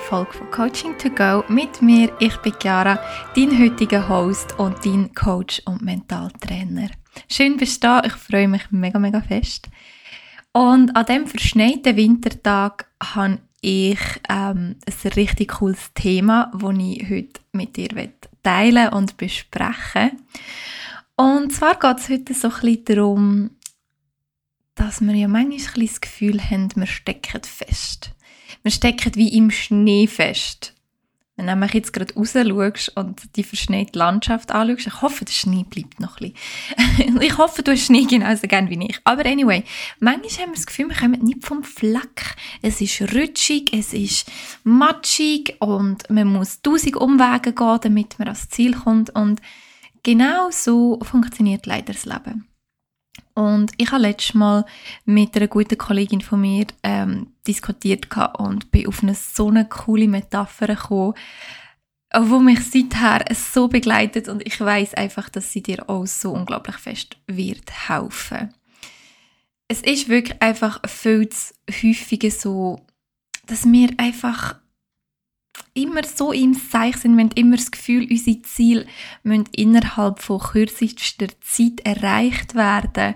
Folge von Coaching to Go mit mir. Ich bin Chiara, dein heutiger Host und dein Coach und Mentaltrainer. Schön bist du da, ich freue mich mega, mega fest. Und an diesem verschneiten Wintertag habe ich ähm, ein richtig cooles Thema, das ich heute mit dir teilen und besprechen Und zwar geht es heute so ein darum, dass wir ja manchmal das Gefühl haben, wir stecken fest. Wir stecken wie im Schnee fest. Wenn du jetzt gerade raus schaust und die verschneite Landschaft anschaust, ich hoffe, der Schnee bleibt noch ein bisschen. ich hoffe, du hast Schnee genauso gern wie ich. Aber anyway, manchmal haben wir das Gefühl, wir kommen nicht vom Fleck. Es ist rutschig, es ist matschig und man muss tausend Umwege gehen, damit man ans Ziel kommt. Und genau so funktioniert leider das Leben. Und ich habe letztes Mal mit einer guten Kollegin von mir ähm, diskutiert und bin auf eine so eine coole Metapher gekommen, wo mich seither so begleitet und ich weiß einfach, dass sie dir auch so unglaublich fest wird helfen. Es ist wirklich einfach viel zu häufig so, dass wir einfach immer so im Seich sind, wir haben immer das Gefühl, unsere Ziele müssen innerhalb von kürzester Zeit erreicht werden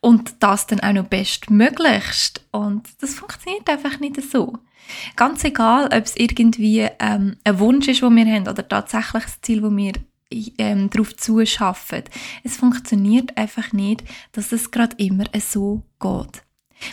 und das dann auch noch bestmöglichst. Und das funktioniert einfach nicht so. Ganz egal, ob es irgendwie ähm, ein Wunsch ist, den wir haben, oder tatsächlich das Ziel, das wir ähm, darauf zuschaffen. Es funktioniert einfach nicht, dass es gerade immer so geht.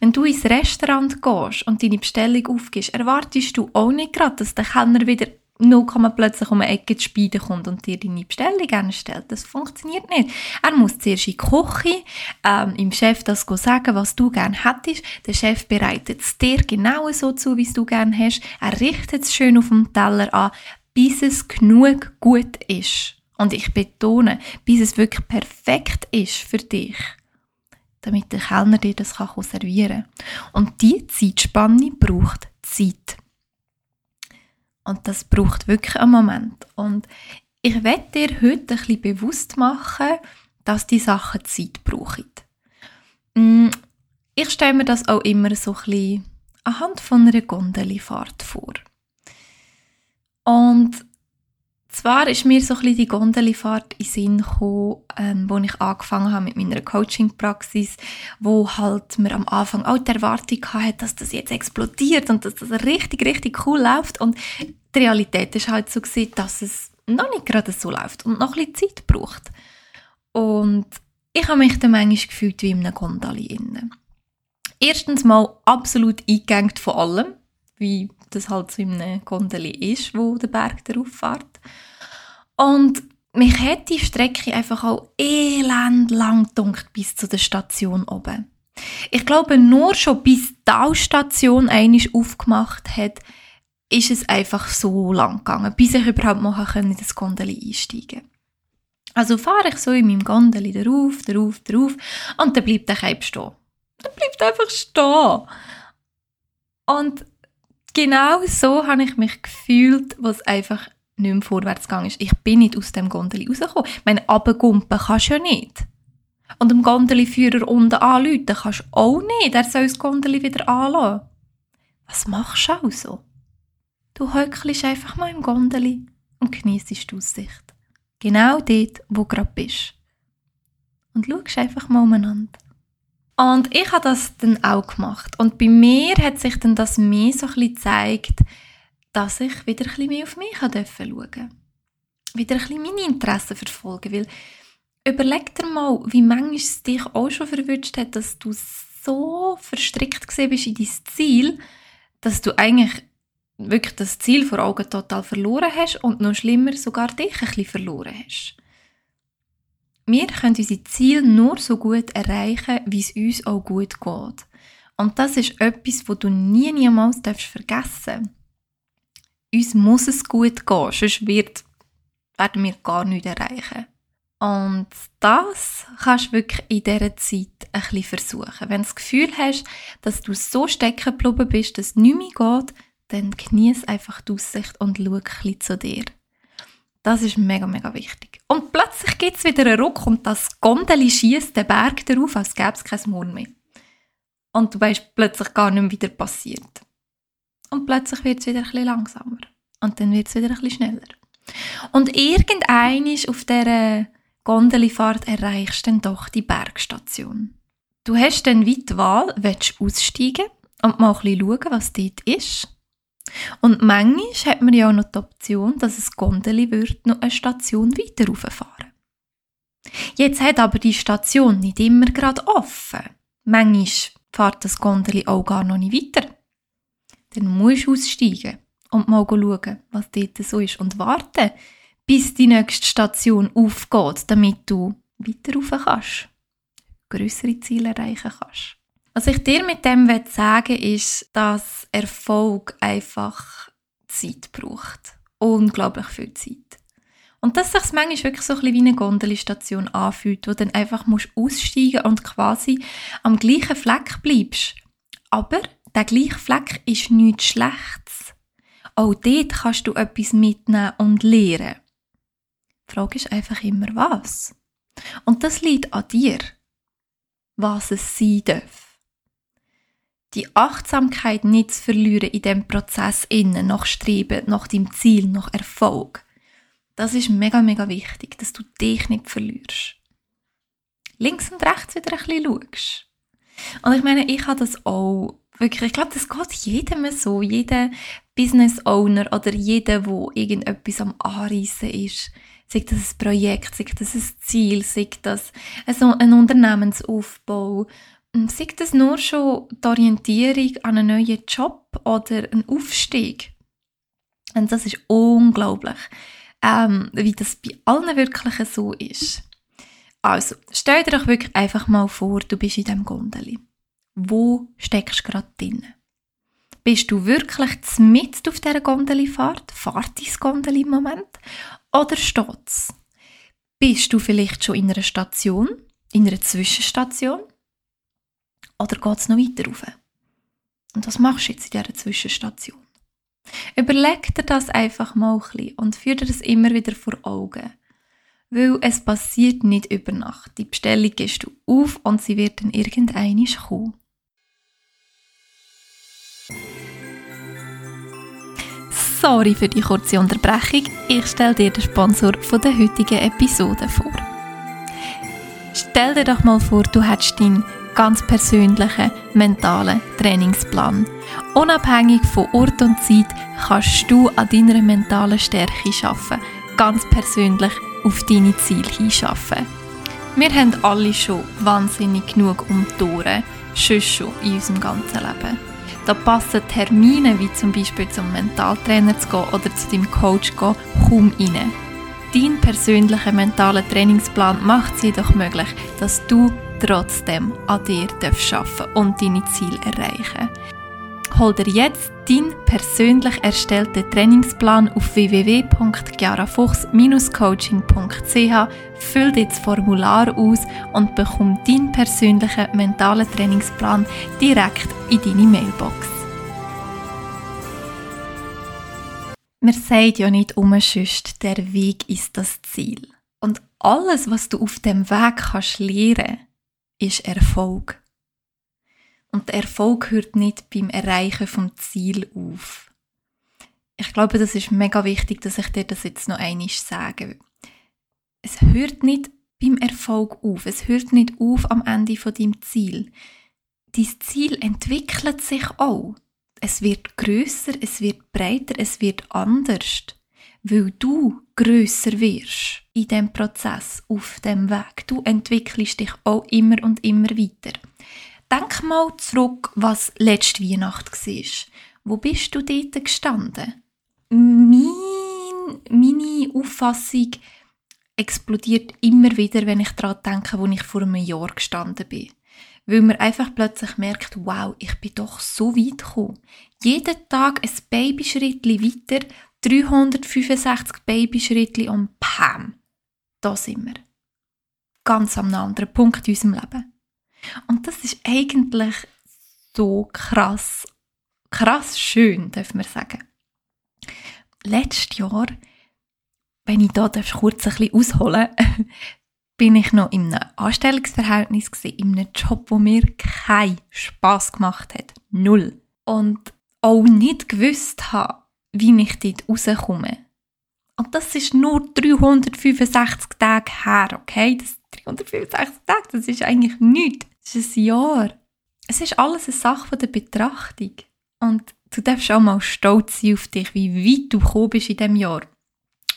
Wenn du ins Restaurant gehst und deine Bestellung aufgibst, erwartest du auch nicht gerade, dass der Kellner wieder nur plötzlich um eine Ecke zu Speiden kommt und dir deine Bestellung anstellt. Das funktioniert nicht. Er muss zuerst in die Küche, ähm, im Chef das sagen, was du gerne hättest. Der Chef bereitet es dir genau so zu, wie du gerne hast. Er richtet es schön auf dem Teller an, bis es genug gut ist. Und ich betone, bis es wirklich perfekt ist für dich damit der Kellner dir das kann servieren kann. Und diese Zeitspanne braucht Zeit. Und das braucht wirklich einen Moment. Und ich werde dir heute ein bisschen bewusst machen, dass die Sachen Zeit brauchen. Mm, ich stelle mir das auch immer so ein bisschen anhand von einer Gondelifahrt vor. Und zwar ist mir so ein die Gondelifahrt in Sinn gekommen, ähm, wo ich angefangen habe mit meiner Coaching-Praxis, wo halt mir am Anfang auch die Erwartung hatte, dass das jetzt explodiert und dass das richtig, richtig cool läuft. Und die Realität ist halt so gewesen, dass es noch nicht gerade so läuft und noch ein bisschen Zeit braucht. Und ich habe mich dann manchmal gefühlt wie in einem Gondeli innen. Erstens mal absolut eingegangen von allem, wie das halt so in einem Gondeli ist, wo der Berg darauf fährt. Und mich hat die Strecke einfach auch elend lang gedunkt bis zu der Station oben. Ich glaube, nur schon bis die Talstation einisch aufgemacht hat, ist es einfach so lang gegangen, bis ich überhaupt mal in das Gondeli einsteigen Also fahre ich so in meinem Gondeli drauf, drauf, drauf und dann bleibt der Keib stehen. Dann bleibt einfach stehen. Und genau so habe ich mich gefühlt, was einfach nicht mehr vorwärts gegangen ist. Ich bin nicht aus dem Gondeli rausgekommen. Meine Abgumpen kannst du ja nicht. Und dem Gondeliführer unten anrufen kannst du auch nicht. Er soll das Gondeli wieder anlassen. Was machst du also? Du hückelst einfach mal im Gondeli und genießt die Aussicht. Genau dort, wo du gerade bist. Und schaust einfach mal umeinander. Und ich habe das dann auch gemacht. Und bei mir hat sich dann das mehr so ein bisschen gezeigt, dass ich wieder ein bisschen mehr auf mich schauen durfte. Wieder ein bisschen meine Interessen verfolgen. Weil überleg dir mal, wie manchmal es dich auch schon verwünscht hat, dass du so verstrickt bist in dein Ziel, dass du eigentlich wirklich das Ziel vor Augen total verloren hast und noch schlimmer sogar dich ein bisschen verloren hast. Wir können unsere Ziele nur so gut erreichen, wie es uns auch gut geht. Und das ist etwas, wo du nie niemals vergessen darfst uns muss es gut gehen, sonst wird, werden wir gar nichts erreichen. Und das kannst du wirklich in dieser Zeit ein bisschen versuchen. Wenn du das Gefühl hast, dass du so stecken geblieben bist, dass es nicht mehr geht, dann genieße einfach die Aussicht und schau ein bisschen zu dir. Das ist mega, mega wichtig. Und plötzlich gibt es wieder einen Ruck und das Gondeli schießt den Berg darauf, als gäbe es kein Mond mehr. Und du weißt plötzlich gar nicht mehr, wie der passiert. und plötzlich wird es wieder bisschen langsamer. Und dann wird es wieder bisschen schneller. Und irgendeinisch auf dieser Gondelifahrt erreichst du dann doch die Bergstation. Du hast dann weit die Wahl, willst du aussteigen und mal ein bisschen schauen, was dort ist. Und manchmal hat man ja auch noch die Option, dass es Gondeli wird noch eine Station weiter rauffahren. Jetzt hat aber die Station nicht immer gerade offen. Manchmal fährt das Gondeli auch gar noch nicht weiter. Dann musst du aussteigen und mal schauen, was dort so ist und warten, bis die nächste Station aufgeht, damit du weiter rauf kannst, größere Ziele erreichen kannst. Was ich dir mit dem sagen will, ist, dass Erfolg einfach Zeit braucht. Unglaublich viel Zeit. Und dass sich manchmal wirklich so ein bisschen wie eine Gondelstation anfühlt, wo du dann einfach musst aussteigen und quasi am gleichen Fleck bleibst. Aber der gleiche Fleck ist nichts Schlechtes. Auch dort kannst du etwas mitnehmen und lernen. Die Frage ist einfach immer was. Und das liegt an dir, was es sein darf die Achtsamkeit nicht zu verlieren in dem Prozess innen, nach Streben, nach dem Ziel, nach Erfolg. Das ist mega, mega wichtig, dass du dich nicht verlierst. Links und rechts wieder ein bisschen schaust. Und ich meine, ich habe das auch wirklich, ich glaube, das geht jedem so, jeder Business Owner oder jeder, der irgendetwas am Anreissen ist. Sei das ein Projekt, sei das ein Ziel, sei das ein Unternehmensaufbau, sei das nur schon die Orientierung an einen neuen Job oder einen Aufstieg. Und das ist unglaublich, ähm, wie das bei allen wirklich so ist. Also, stell dir doch wirklich einfach mal vor, du bist in diesem Gondeli. Wo steckst du gerade drin? Bist du wirklich mit auf dieser Gondelifahrt? Fahrt dein Gondeli im Moment? Oder steht's? Bist du vielleicht schon in einer Station? In einer Zwischenstation? Oder geht es noch weiter rauf? Und was machst du jetzt in dieser Zwischenstation? Überleg dir das einfach mal ein bisschen und führ dir das immer wieder vor Augen. Weil es passiert nicht über Nacht. Die Bestellung gehst du auf und sie wird dann irgendeinmal kommen. Sorry für die kurze Unterbrechung. Ich stelle dir den Sponsor von der heutigen Episode vor. Stell dir doch mal vor, du hättest deinen ganz persönlichen mentalen Trainingsplan. Unabhängig von Ort und Zeit kannst du an deiner mentalen Stärke arbeiten, ganz persönlich auf deine Ziele hinschaffen. Wir haben alle schon wahnsinnig genug um die Ohren, schon in unserem ganzen Leben. Da passen Termine, wie zum Beispiel zum Mentaltrainer zu gehen oder zu deinem Coach zu gehen, kaum rein. Dein persönlicher mentaler Trainingsplan macht es jedoch möglich, dass du trotzdem an dir arbeiten und deine Ziele erreichen. Hol dir jetzt deinen persönlich erstellten Trainingsplan auf www.chiarafuchs-coaching.ch, füll das Formular aus und bekomm deinen persönlichen mentalen Trainingsplan direkt in deine Mailbox. Man sagt ja nicht umsonst, der Weg ist das Ziel. Und alles, was du auf dem Weg kannst lernen, ist Erfolg. Und der Erfolg hört nicht beim Erreichen vom Ziel auf. Ich glaube, das ist mega wichtig, dass ich dir das jetzt noch einmal sage. Es hört nicht beim Erfolg auf. Es hört nicht auf am Ende von deinem Ziel. Dein Ziel entwickelt sich auch. Es wird größer, es wird breiter, es wird anders, weil du größer wirst in dem Prozess, auf dem Weg. Du entwickelst dich auch immer und immer weiter. Denk mal zurück, was letzte Weihnacht war. Wo bist du dort gestanden? Mein, meine Auffassung explodiert immer wieder, wenn ich daran denke, wo ich vor einem Jahr gestanden bin. Weil man einfach plötzlich merkt, wow, ich bin doch so weit gekommen. Jeden Tag ein Babyschrittli weiter, 365 Babyschrittli und pam, da sind wir. Ganz am anderen Punkt in unserem Leben. Und das ist eigentlich so krass, krass schön, darf man sagen. Letztes Jahr, wenn ich da kurz ein bisschen ausholen bin ich noch in einem Anstellungsverhältnis in einem Job, wo mir keinen Spaß gemacht hat. Null. Und auch nicht gewusst habe, wie ich dort rauskomme. Und das ist nur 365 Tage her, okay? Das 365 Tage, das ist eigentlich nichts. Das ist ein Jahr. Es ist alles eine Sache der Betrachtung. Und du darfst auch mal stolz sein auf dich, wie weit du gekommen bist in diesem Jahr.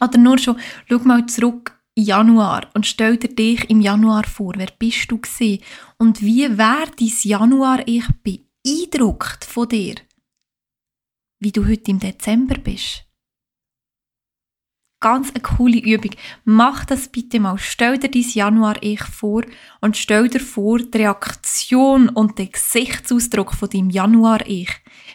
Oder nur schon, schau mal zurück in Januar und stell dir dich im Januar vor. Wer bist du gewesen? Und wie wäre dein Januar-Ich beeindruckt von dir? Wie du heute im Dezember bist? Ganz eine coole Übung. Mach das bitte mal. Stell dir dein Januar-Ich vor und stell dir vor, die Reaktion und den Gesichtsausdruck von deinem Januar-Ich,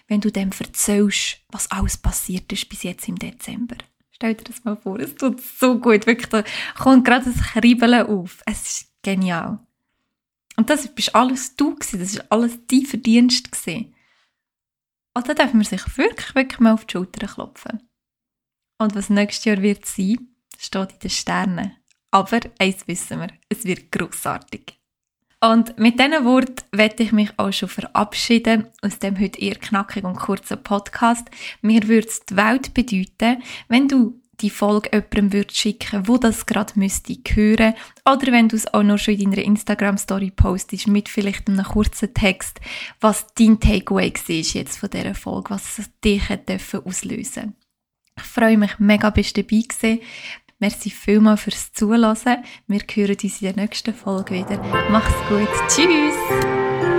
wenn du dem erzählst, was alles passiert ist bis jetzt im Dezember. Stell dir das mal vor. Es tut so gut. Wirklich, da kommt gerade ein Kribbeln auf. Es ist genial. Und das bist alles du. Das ist alles dein Verdienst gewesen. Da darf man sich wirklich, wirklich mal auf die Schulter klopfen. Und was nächstes Jahr wird sein, steht in den Sternen. Aber eins wissen wir, es wird großartig. Und mit diesen Worten werde ich mich auch schon verabschieden aus dem heute eher knackigen und kurzen Podcast. Mir würde es die Welt bedeuten, wenn du die Folge jemandem würdest schicken, wo das gerade müsste hören. Oder wenn du es auch noch schon in deiner Instagram-Story postest, mit vielleicht einem kurzen Text, was dein Takeaway war jetzt von dieser Folge, was dich auslösen Ich freue mich mega, bist du dabei gewesen. Merci vielmals fürs Zuhören. Wir hören uns in der nächsten Folge wieder. Mach's gut. Tschüss!